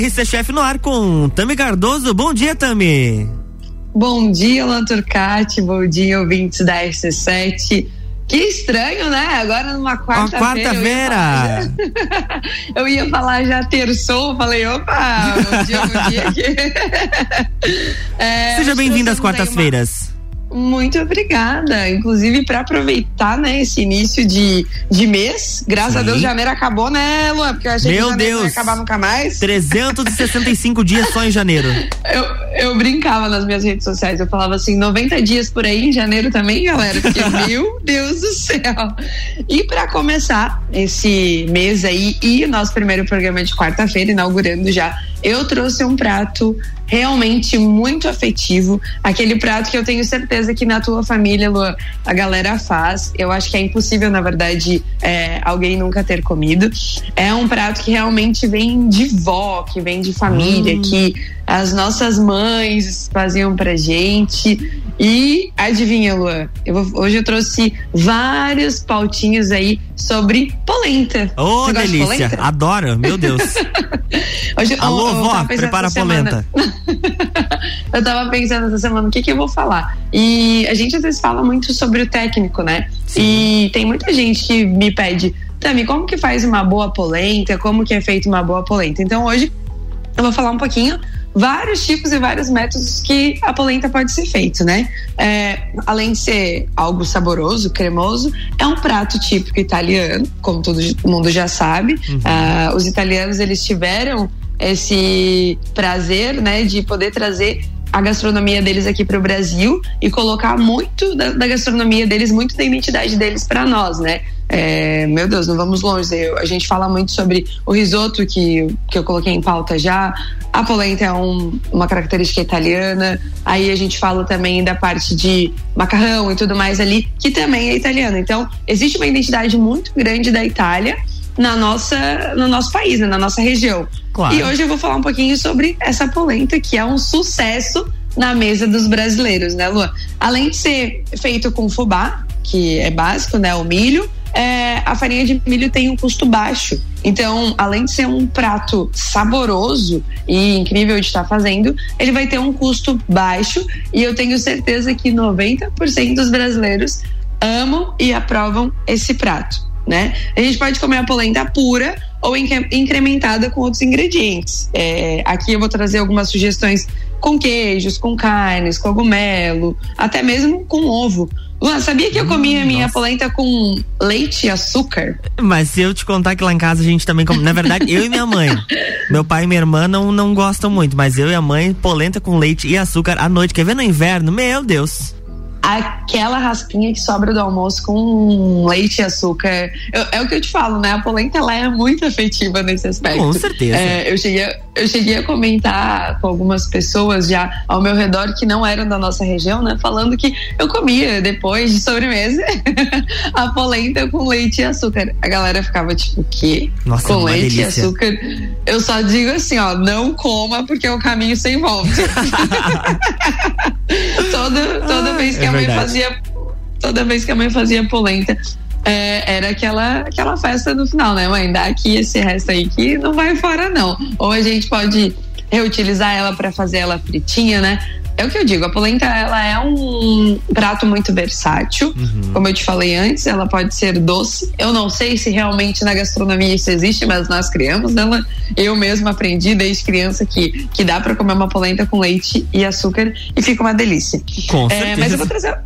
RC Chef no ar com Tami Cardoso. Bom dia, Tami. Bom dia, Alan Turcati. Bom dia, ouvintes da RC7. Que estranho, né? Agora numa quarta-feira. Quarta-feira! Eu, ia falar já terçou, falei, opa, bom dia, bom dia aqui. É, Seja bem-vindo às quartas-feiras. Muito obrigada. Inclusive, para aproveitar né, esse início de, de mês, graças Sim. a Deus, janeiro acabou, né, Luan? Porque eu achei Meu que janeiro Deus. não ia acabar nunca mais. 365 dias só em janeiro. Eu, eu brincava nas minhas redes sociais, eu falava assim: 90 dias por aí em janeiro também, galera. Porque, meu Deus do céu. E para começar esse mês aí e o nosso primeiro programa de quarta-feira, inaugurando já eu trouxe um prato realmente muito afetivo, aquele prato que eu tenho certeza que na tua família, Lu, a galera faz. Eu acho que é impossível, na verdade, é, alguém nunca ter comido. É um prato que realmente vem de vó, que vem de família, hum. que as nossas mães faziam pra gente. E adivinha, Luan? Eu vou, hoje eu trouxe vários pautinhos aí sobre polenta. Ô, oh, delícia! De Adoro, meu Deus. hoje, Alô, eu, vó, prepara a polenta. eu tava pensando essa semana o que, que eu vou falar. E a gente às vezes fala muito sobre o técnico, né? Sim. E tem muita gente que me pede, Tami, como que faz uma boa polenta? Como que é feita uma boa polenta? Então hoje eu vou falar um pouquinho vários tipos e vários métodos que a polenta pode ser feito, né? É, além de ser algo saboroso, cremoso, é um prato típico italiano, como todo mundo já sabe. Uhum. Uh, os italianos eles tiveram esse prazer, né, de poder trazer a gastronomia deles aqui para o Brasil e colocar muito da, da, gastronomia deles, muito da identidade deles para nós, né? É, meu Deus, não vamos longe. Eu, a gente fala muito sobre o risoto que, que eu coloquei em pauta já. A polenta é um, uma característica italiana. Aí a gente fala também da parte de macarrão e tudo mais ali, que também é italiano. Então, existe uma identidade muito grande da Itália na nossa, no nosso país, né, na nossa região. Claro. E hoje eu vou falar um pouquinho sobre essa polenta que é um sucesso na mesa dos brasileiros, né, Lua? Além de ser feito com fubá, que é básico, né, o milho, é, a farinha de milho tem um custo baixo. Então, além de ser um prato saboroso e incrível de estar fazendo, ele vai ter um custo baixo e eu tenho certeza que 90% dos brasileiros amam e aprovam esse prato, né? A gente pode comer a polenta pura ou incrementada com outros ingredientes. É, aqui eu vou trazer algumas sugestões com queijos, com carnes, cogumelo, até mesmo com ovo. Luan, sabia que eu comia hum, minha nossa. polenta com leite e açúcar? Mas se eu te contar que lá em casa a gente também come. Na verdade, eu e minha mãe. Meu pai e minha irmã não, não gostam muito, mas eu e a mãe, polenta com leite e açúcar à noite. Quer ver no inverno? Meu Deus aquela raspinha que sobra do almoço com leite e açúcar. Eu, é o que eu te falo, né? A polenta ela é muito afetiva nesse aspecto. Com certeza. É, eu, cheguei, eu cheguei a comentar com algumas pessoas já ao meu redor que não eram da nossa região, né? Falando que eu comia depois de sobremesa a polenta com leite e açúcar. A galera ficava tipo, o quê? Nossa, com leite delícia. e açúcar? Eu só digo assim, ó, não coma porque é o caminho sem volta. toda toda vez que é a mãe fazia toda vez que a mãe fazia polenta é, era aquela, aquela festa no final, né, mãe? Dá aqui esse resto aí que não vai fora, não. Ou a gente pode reutilizar ela para fazer ela fritinha, né? É o que eu digo, a polenta ela é um prato muito versátil. Uhum. Como eu te falei antes, ela pode ser doce. Eu não sei se realmente na gastronomia isso existe, mas nós criamos ela. Eu mesma aprendi desde criança que, que dá para comer uma polenta com leite e açúcar e fica uma delícia. Com é, mas eu vou trazer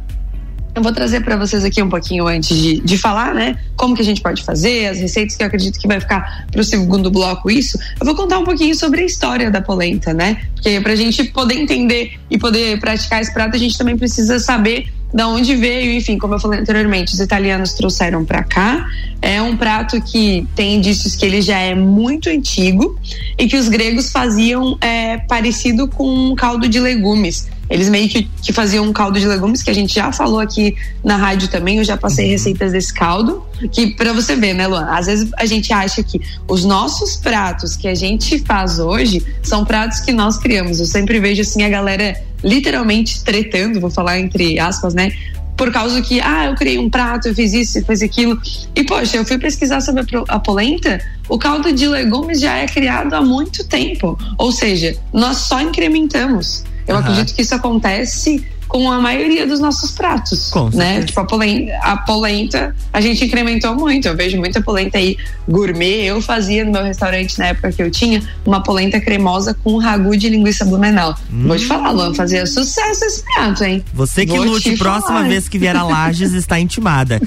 eu vou trazer para vocês aqui um pouquinho antes de, de falar, né? Como que a gente pode fazer, as receitas que eu acredito que vai ficar para o segundo bloco isso. Eu vou contar um pouquinho sobre a história da polenta, né? Porque para a gente poder entender e poder praticar esse prato, a gente também precisa saber da onde veio, enfim, como eu falei anteriormente, os italianos trouxeram para cá. É um prato que tem indícios que ele já é muito antigo e que os gregos faziam é, parecido com um caldo de legumes. Eles meio que, que faziam um caldo de legumes que a gente já falou aqui na rádio também. Eu já passei uhum. receitas desse caldo. Que para você ver, né, Luan? Às vezes a gente acha que os nossos pratos que a gente faz hoje são pratos que nós criamos. Eu sempre vejo assim a galera literalmente tretando, vou falar entre aspas, né? por causa que, ah, eu criei um prato, eu fiz isso, eu fiz aquilo. E, poxa, eu fui pesquisar sobre a polenta, o caldo de legumes já é criado há muito tempo. Ou seja, nós só incrementamos. Eu uhum. acredito que isso acontece com a maioria dos nossos pratos, com né? Tipo a polenta, a polenta, a gente incrementou muito. Eu vejo muita polenta aí gourmet. Eu fazia no meu restaurante na época que eu tinha uma polenta cremosa com ragu de linguiça blumenau. Hum. Vou te falar, Luan, fazia sucesso esse prato, hein? Você que Vou lute próxima falar. vez que vier a Lages está intimada.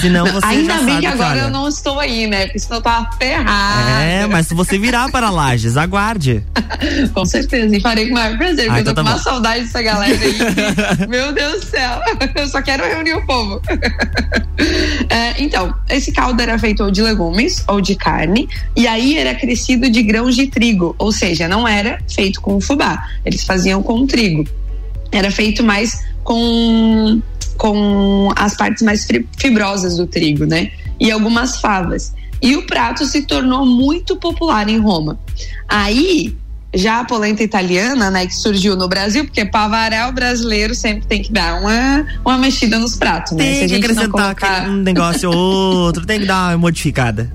Senão você Ainda bem que agora cara. eu não estou aí, né? Porque senão eu tava ferrada. É, mas se você virar para Lages, aguarde. com certeza, e farei com o maior prazer, ah, porque então eu tô tá com uma saudade dessa galera aí. Meu Deus do céu, eu só quero reunir o povo. É, então, esse caldo era feito de legumes ou de carne, e aí era crescido de grãos de trigo, ou seja, não era feito com fubá, eles faziam com trigo. Era feito mais com, com as partes mais fibrosas do trigo, né? E algumas favas. E o prato se tornou muito popular em Roma. Aí já a polenta italiana, né, que surgiu no Brasil, porque para variar o brasileiro sempre tem que dar uma, uma mexida nos pratos, né? Tem que acrescentar colocar... um negócio ou outro, tem que dar uma modificada.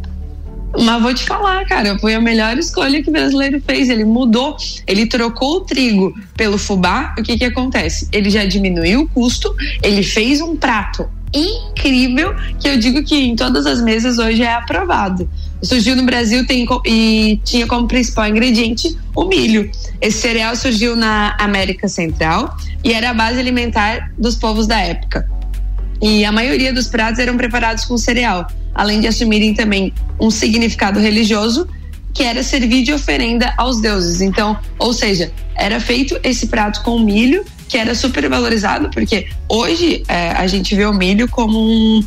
Mas vou te falar, cara, foi a melhor escolha que o brasileiro fez. Ele mudou, ele trocou o trigo pelo fubá. O que que acontece? Ele já diminuiu o custo, ele fez um prato incrível que eu digo que em todas as mesas hoje é aprovado surgiu no Brasil tem, e tinha como principal ingrediente o milho. Esse cereal surgiu na América Central e era a base alimentar dos povos da época. E a maioria dos pratos eram preparados com cereal, além de assumirem também um significado religioso que era servir de oferenda aos deuses. Então, ou seja, era feito esse prato com milho que era super valorizado, porque hoje é, a gente vê o milho como um,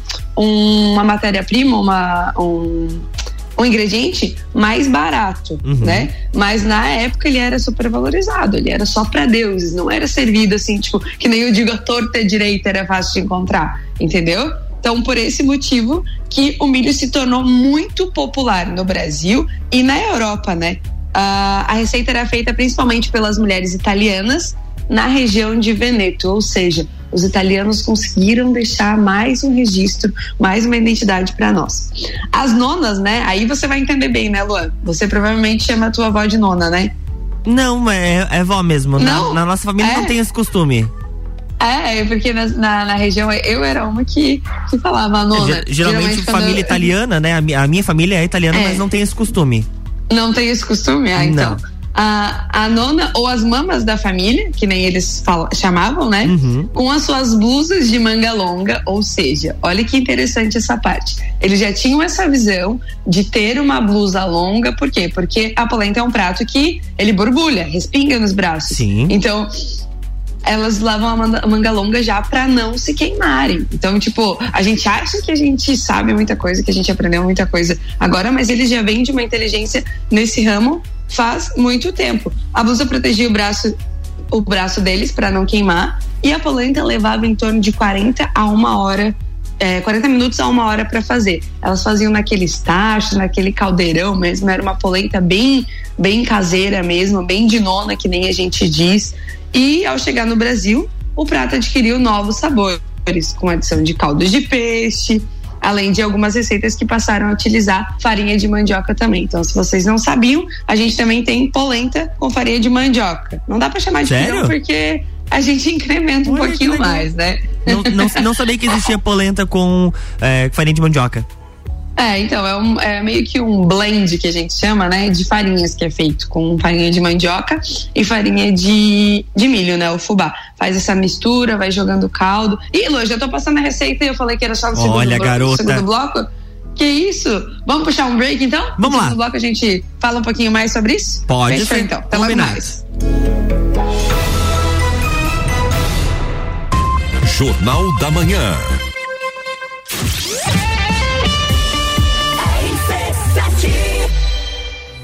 uma matéria-prima, uma, um, um ingrediente mais barato, uhum. né? Mas na época ele era super valorizado, ele era só para deuses, não era servido assim, tipo, que nem eu digo a torta direita era fácil de encontrar, entendeu? Então, por esse motivo que o milho se tornou muito popular no Brasil e na Europa, né? Uh, a receita era feita principalmente pelas mulheres italianas na região de Veneto, ou seja, os italianos conseguiram deixar mais um registro, mais uma identidade para nós. As nonas, né? Aí você vai entender bem, né, Luan? Você provavelmente chama a tua avó de nona, né? Não, é, é vó mesmo. Não, na, na nossa família é. não tem esse costume. É, é, porque na, na, na, região eu era uma que, que falava nona. É, geralmente, geralmente família eu... italiana, né? A, a, minha família é italiana, é. mas não tem esse costume. Não tem esse costume? Ah, então. Não a, a nona ou as mamas da família, que nem eles chamavam, né? Uhum. Com as suas blusas de manga longa, ou seja, olha que interessante essa parte. Eles já tinham essa visão de ter uma blusa longa, por quê? Porque a polenta é um prato que ele borbulha, respinga nos braços. Sim. Então, elas lavam a manga longa já para não se queimarem. Então, tipo, a gente acha que a gente sabe muita coisa, que a gente aprendeu muita coisa agora, mas eles já vêm de uma inteligência nesse ramo faz muito tempo. A blusa protegia o braço, o braço deles para não queimar e a polenta levava em torno de 40 a uma hora é, 40 minutos a uma hora para fazer. Elas faziam naquele tacho, naquele caldeirão mesmo, era uma polenta bem, bem caseira mesmo, bem de nona, que nem a gente diz. E ao chegar no Brasil, o prato adquiriu novos sabores, com adição de caldos de peixe, além de algumas receitas que passaram a utilizar farinha de mandioca também. Então, se vocês não sabiam, a gente também tem polenta com farinha de mandioca. Não dá para chamar de Sério? porque a gente incrementa um Olha pouquinho mais, né? Não, não, não, sabia que existia polenta com é, farinha de mandioca. É, então, é, um, é, meio que um blend que a gente chama, né? De farinhas que é feito com farinha de mandioca e farinha de, de milho, né? O fubá. Faz essa mistura, vai jogando caldo. Ih, Lu, já tô passando a receita e eu falei que era só no segundo, Olha, bloco, garota. segundo bloco. Que isso? Vamos puxar um break então? Vamos no lá. No bloco a gente fala um pouquinho mais sobre isso? Pode Fechou, ser. então. Até logo mais. Jornal da Manhã.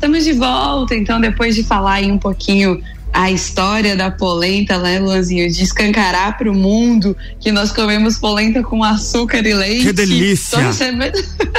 Estamos de volta, então, depois de falar aí um pouquinho a história da polenta, né, Luanzinho? De escancarar para o mundo que nós comemos polenta com açúcar e leite. Que delícia! Tô recebendo,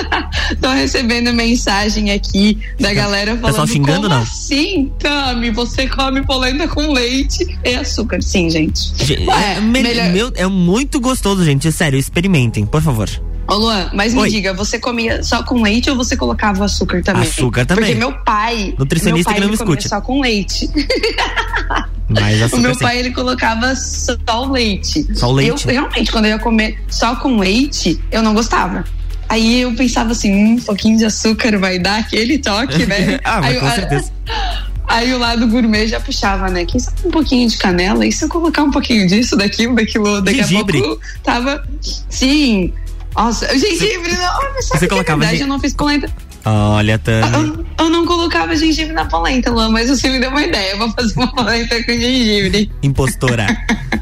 tô recebendo mensagem aqui da galera falando. Pessoal xingando, como não? assim, Tami? Você come polenta com leite e açúcar? Sim, gente. Ué, é, me- melhor- meu- é muito gostoso, gente. Sério, experimentem, por favor. Ô Luan, mas me Oi. diga, você comia só com leite ou você colocava açúcar também? Açúcar também. Porque meu pai. Nutricionista meu pai, que não me comia escute. só com leite. Mas O açúcar meu sim. pai, ele colocava só o leite. Só o leite? Eu, realmente, quando eu ia comer só com leite, eu não gostava. Aí eu pensava assim, hum, um pouquinho de açúcar vai dar aquele toque, né? Ah, mas aí, com a- certeza. Aí o lado gourmet já puxava, né? Quem sabe um pouquinho de canela, e se eu colocar um pouquinho disso, daquilo, daquilo, daqui Gengibre. a pouco tava. Sim. Nossa, gengibre, não, mas sabe é colocava verdade, eu não fiz polenta. Olha, Tami. Eu, eu não colocava gengibre na polenta, Luan, mas você me deu uma ideia. Eu vou fazer uma polenta com gengibre. Impostora.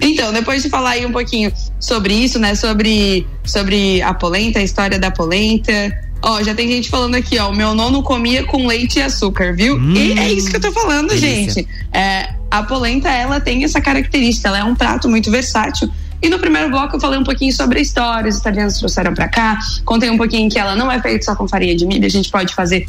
Então, depois de falar aí um pouquinho sobre isso, né? Sobre, sobre a polenta, a história da polenta. Ó, já tem gente falando aqui, ó. O meu nono comia com leite e açúcar, viu? Hum, e é isso que eu tô falando, delícia. gente. É, a polenta, ela tem essa característica, ela é um prato muito versátil. E no primeiro bloco eu falei um pouquinho sobre a história, os italianos trouxeram pra cá. Contei um pouquinho que ela não é feita só com farinha de milho, a gente pode fazer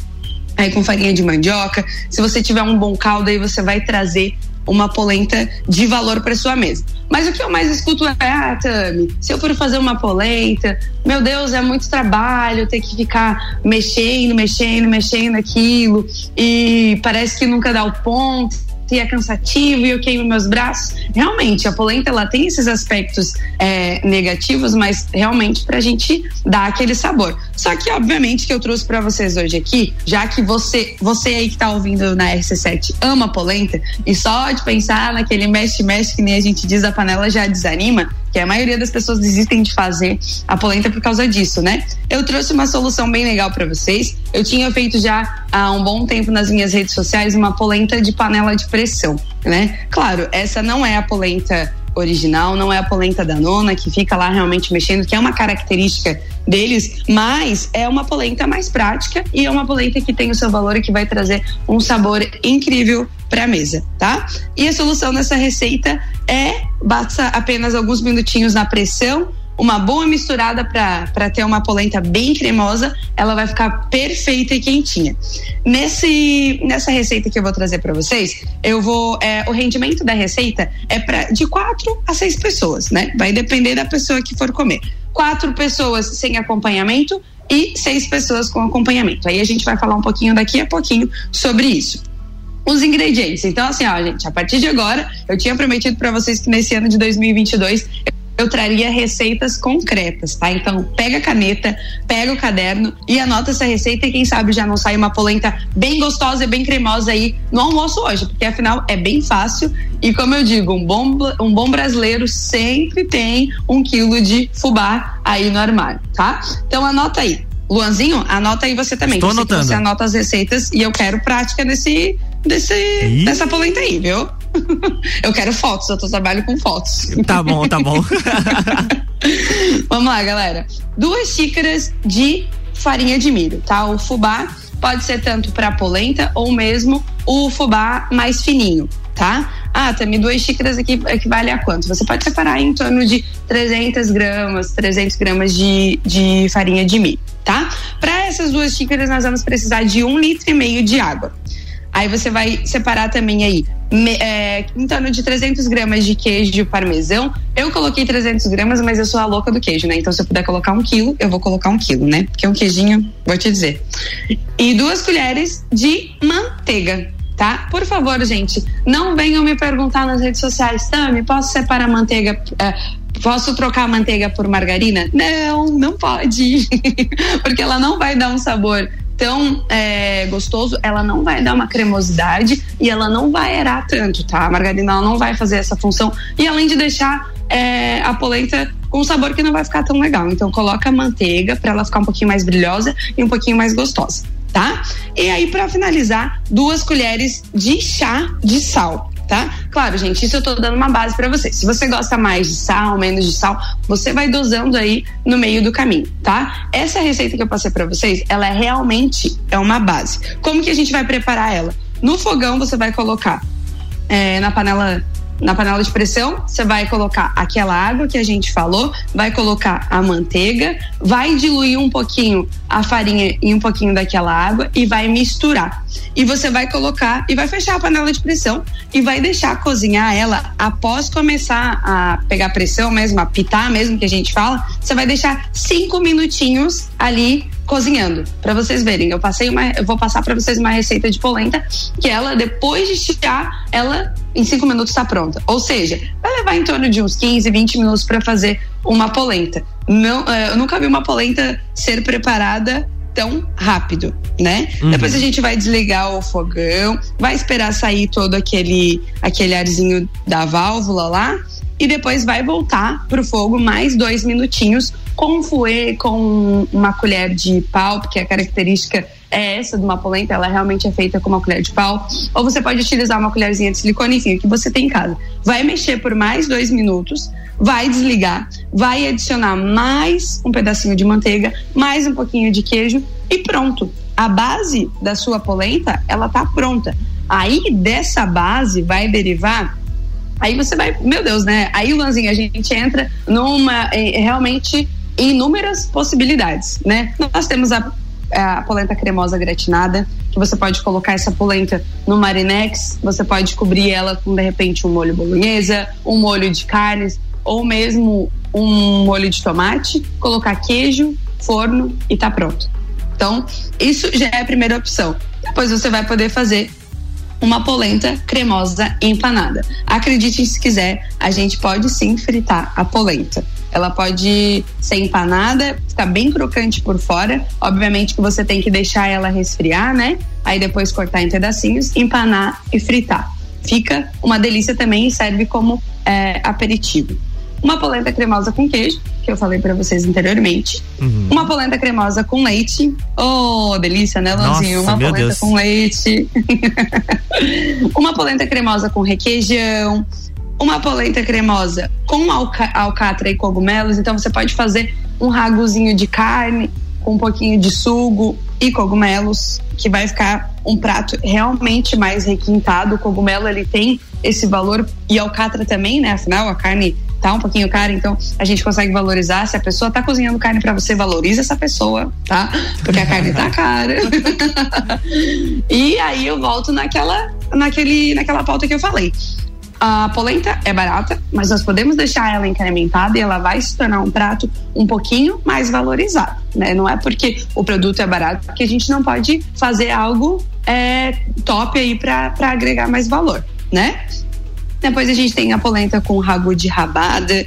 aí com farinha de mandioca. Se você tiver um bom caldo, aí você vai trazer uma polenta de valor para sua mesa. Mas o que eu mais escuto é, ah, Tami, se eu for fazer uma polenta, meu Deus, é muito trabalho ter que ficar mexendo, mexendo, mexendo aquilo e parece que nunca dá o ponto e é cansativo e eu queimo meus braços. Realmente, a polenta ela tem esses aspectos é, negativos, mas realmente pra gente dar aquele sabor. Só que, obviamente, que eu trouxe pra vocês hoje aqui, já que você, você aí que tá ouvindo na RC7 ama polenta, e só de pensar naquele mexe-mexe que nem a gente diz, a panela já desanima. que a maioria das pessoas desistem de fazer a polenta por causa disso, né? Eu trouxe uma solução bem legal para vocês. Eu tinha feito já há um bom tempo nas minhas redes sociais uma polenta de panela de pressão, né? Claro, essa não é a polenta original, não é a polenta da nona que fica lá realmente mexendo, que é uma característica deles, mas é uma polenta mais prática e é uma polenta que tem o seu valor e que vai trazer um sabor incrível para a mesa, tá? E a solução dessa receita é bata apenas alguns minutinhos na pressão uma boa misturada para ter uma polenta bem cremosa, ela vai ficar perfeita e quentinha. Nesse, nessa receita que eu vou trazer para vocês, eu vou é, o rendimento da receita é para de quatro a seis pessoas, né? Vai depender da pessoa que for comer. Quatro pessoas sem acompanhamento e seis pessoas com acompanhamento. Aí a gente vai falar um pouquinho daqui a pouquinho sobre isso os ingredientes. Então, assim, ó, gente, a partir de agora, eu tinha prometido para vocês que nesse ano de 2022 eu traria receitas concretas, tá? Então, pega a caneta, pega o caderno e anota essa receita e quem sabe já não sai uma polenta bem gostosa e bem cremosa aí no almoço hoje, porque afinal é bem fácil e como eu digo, um bom, um bom brasileiro sempre tem um quilo de fubá aí no armário, tá? Então anota aí. Luanzinho, anota aí você também. Estou anotando. Você anota as receitas e eu quero prática desse, desse, dessa polenta aí, viu? eu quero fotos, eu trabalho com fotos. Tá bom, tá bom. Vamos lá, galera. Duas xícaras de farinha de milho, tá? O fubá pode ser tanto para polenta ou mesmo o fubá mais fininho, tá? Ah, também duas xícaras aqui equivale a quanto? Você pode separar em torno de 300 gramas, 300 gramas de, de farinha de milho, tá? Para essas duas xícaras nós vamos precisar de um litro e meio de água. Aí você vai separar também aí é, em torno de 300 gramas de queijo parmesão. Eu coloquei 300 gramas, mas eu sou a louca do queijo, né? Então se eu puder colocar um quilo, eu vou colocar um quilo, né? Porque um queijinho, vou te dizer. E duas colheres de manteiga, tá? Por favor, gente, não venham me perguntar nas redes sociais, Tami, posso separar manteiga? É, posso trocar manteiga por margarina? Não, não pode. Porque ela não vai dar um sabor tão é, gostoso, ela não vai dar uma cremosidade e ela não vai aerar tanto, tá? A margarina não vai fazer essa função e além de deixar é, a polenta com um sabor que não vai ficar tão legal. Então coloca a manteiga para ela ficar um pouquinho mais brilhosa e um pouquinho mais gostosa, tá? E aí para finalizar, duas colheres de chá de sal tá? Claro, gente, isso eu tô dando uma base para você. Se você gosta mais de sal, menos de sal, você vai dosando aí no meio do caminho, tá? Essa receita que eu passei para vocês, ela é realmente é uma base. Como que a gente vai preparar ela? No fogão você vai colocar é, na panela na panela de pressão, você vai colocar aquela água que a gente falou, vai colocar a manteiga, vai diluir um pouquinho a farinha e um pouquinho daquela água e vai misturar. E você vai colocar e vai fechar a panela de pressão e vai deixar cozinhar ela após começar a pegar pressão mesmo, a pitar mesmo que a gente fala, você vai deixar cinco minutinhos ali cozinhando. Para vocês verem, eu passei uma, eu vou passar para vocês uma receita de polenta que ela depois de estirar, ela em cinco minutos está pronta. Ou seja, vai levar em torno de uns 15, 20 minutos para fazer uma polenta. Não, é, eu nunca vi uma polenta ser preparada tão rápido, né? Uhum. Depois a gente vai desligar o fogão, vai esperar sair todo aquele aquele arzinho da válvula lá e depois vai voltar pro fogo mais dois minutinhos com fouet, com uma colher de pau, porque a característica é essa de uma polenta, ela realmente é feita com uma colher de pau. Ou você pode utilizar uma colherzinha de silicone, enfim, que você tem em casa. Vai mexer por mais dois minutos, vai desligar, vai adicionar mais um pedacinho de manteiga, mais um pouquinho de queijo e pronto. A base da sua polenta, ela tá pronta. Aí dessa base vai derivar Aí você vai, meu Deus, né? Aí, Luanzinho, a gente entra numa realmente inúmeras possibilidades, né? Nós temos a, a polenta cremosa gratinada, que você pode colocar essa polenta no marinex, você pode cobrir ela com de repente um molho bolonhesa, um molho de carnes ou mesmo um molho de tomate, colocar queijo, forno e tá pronto. Então, isso já é a primeira opção. Depois você vai poder fazer uma polenta cremosa empanada. Acredite se quiser, a gente pode sim fritar a polenta. Ela pode ser empanada, ficar bem crocante por fora. Obviamente que você tem que deixar ela resfriar, né? Aí depois cortar em pedacinhos, empanar e fritar. Fica uma delícia também e serve como é, aperitivo. uma polenta cremosa com queijo, que eu falei para vocês anteriormente, uhum. uma polenta cremosa com leite. Oh, delícia, né, Lanzinho? Nossa, uma polenta Deus. com leite. uma polenta cremosa com requeijão, uma polenta cremosa com alca alcatra e cogumelos. Então você pode fazer um raguzinho de carne com um pouquinho de sugo e cogumelos, que vai ficar um prato realmente mais requintado. O cogumelo ele tem esse valor e alcatra também, né? Afinal, a carne tá um pouquinho cara, então a gente consegue valorizar. Se a pessoa tá cozinhando carne para você, valoriza essa pessoa, tá? Porque a carne tá cara. e aí eu volto naquela, naquele, naquela pauta que eu falei. A polenta é barata, mas nós podemos deixar ela incrementada e ela vai se tornar um prato um pouquinho mais valorizado, né? Não é porque o produto é barato que a gente não pode fazer algo é, top aí para agregar mais valor, né? Depois a gente tem a polenta com ragu de rabada.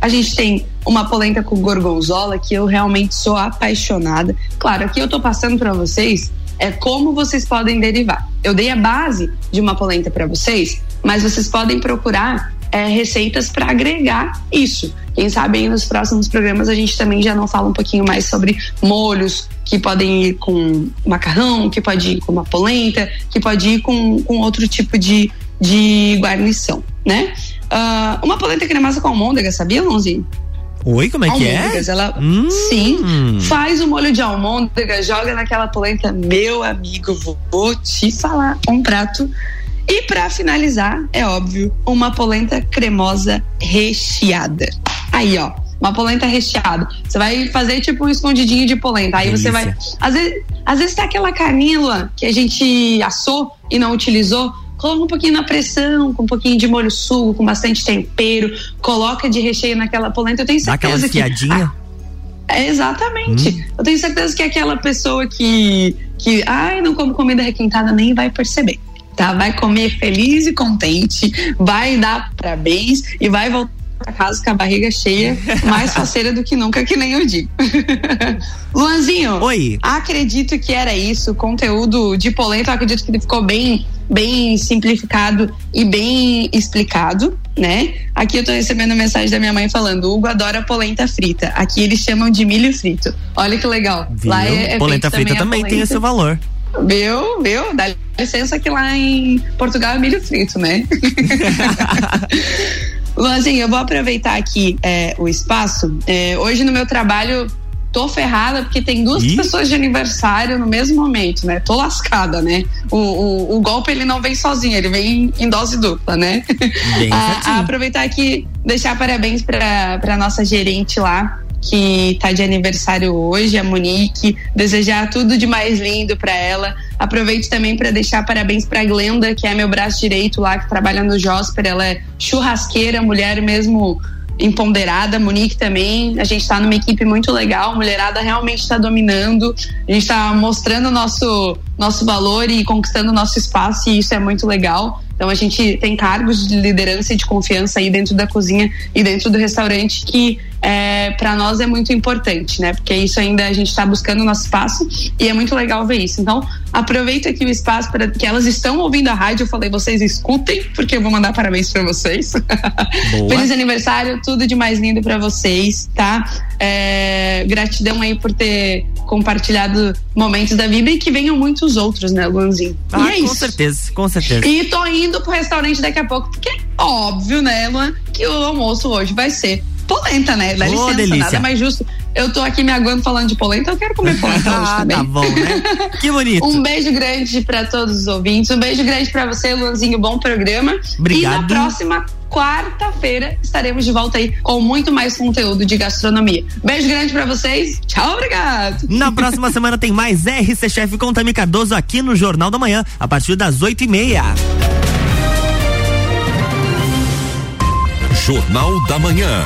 A gente tem uma polenta com gorgonzola que eu realmente sou apaixonada. Claro, aqui eu tô passando para vocês é como vocês podem derivar. Eu dei a base de uma polenta para vocês, mas vocês podem procurar é, receitas para agregar isso. Quem sabe aí nos próximos programas a gente também já não fala um pouquinho mais sobre molhos que podem ir com macarrão, que pode ir com uma polenta, que pode ir com, com outro tipo de, de guarnição, né? Uh, uma polenta cremosa com almôndega, sabia, Lonzinho? Oi, como é que é? Ela, hum. Sim, faz o molho de almôndega, joga naquela polenta. Meu amigo, vou, vou te falar um prato. E para finalizar, é óbvio, uma polenta cremosa recheada. Aí, ó, uma polenta recheada. Você vai fazer tipo um escondidinho de polenta. Aí Delícia. você vai. Às vezes, às vezes tem aquela carninha, Luan, que a gente assou e não utilizou coloca um pouquinho na pressão, com um pouquinho de molho sugo, com bastante tempero, coloca de recheio naquela polenta. Eu tenho certeza Dá aquela que. Ah, é, exatamente. Hum. Eu tenho certeza que aquela pessoa que, que ai, não come comida requentada nem vai perceber. Tá? Vai comer feliz e contente, vai dar parabéns e vai voltar pra casa com a barriga cheia, mais faceira do que nunca, que nem eu digo. Luanzinho. Oi. Acredito que era isso. Conteúdo de polenta, eu acredito que ele ficou bem, bem simplificado e bem explicado, né? Aqui eu tô recebendo mensagem da minha mãe falando: Hugo adora polenta frita. Aqui eles chamam de milho frito. Olha que legal. Viu? Lá é, é polenta frita também, também tem o seu valor. Viu? Viu? Dá licença que lá em Portugal é milho frito, né? Luanzinho, eu vou aproveitar aqui é, o espaço. É, hoje no meu trabalho tô ferrada porque tem duas Ih? pessoas de aniversário no mesmo momento, né? Tô lascada, né? O, o, o golpe ele não vem sozinho, ele vem em dose dupla, né? a, a aproveitar aqui, deixar parabéns para pra nossa gerente lá, que está de aniversário hoje, a Monique, desejar tudo de mais lindo para ela. Aproveito também para deixar parabéns para Glenda, que é meu braço direito lá, que trabalha no Josper. Ela é churrasqueira, mulher mesmo empoderada, Monique também. A gente está numa equipe muito legal, a mulherada realmente está dominando, a gente está mostrando o nosso, nosso valor e conquistando nosso espaço, e isso é muito legal. Então a gente tem cargos de liderança e de confiança aí dentro da cozinha e dentro do restaurante que é, para nós é muito importante, né? Porque isso ainda a gente está buscando o nosso espaço e é muito legal ver isso. Então aproveita aqui o espaço para que elas estão ouvindo a rádio. Eu falei, vocês escutem, porque eu vou mandar parabéns para vocês. Feliz aniversário, tudo de mais lindo para vocês, tá? É, gratidão aí por ter compartilhado momentos da vida e que venham muitos outros, né, Luanzinho? Ah, é com isso. certeza, com certeza. E tô indo pro restaurante daqui a pouco, porque é óbvio, né, Luan, que o almoço hoje vai ser polenta, né? Dá oh, licença, delícia. nada mais justo. Eu tô aqui me aguando falando de polenta, eu quero comer polenta hoje ah, também. tá bom, né? Que bonito. Um beijo grande para todos os ouvintes, um beijo grande para você, Luanzinho, bom programa. Obrigado. E na próxima quarta-feira estaremos de volta aí com muito mais conteúdo de gastronomia. Beijo grande para vocês. Tchau, obrigado. Na próxima semana tem mais RC Chef com Tami Cardoso aqui no Jornal da Manhã, a partir das oito e meia. Jornal da Manhã.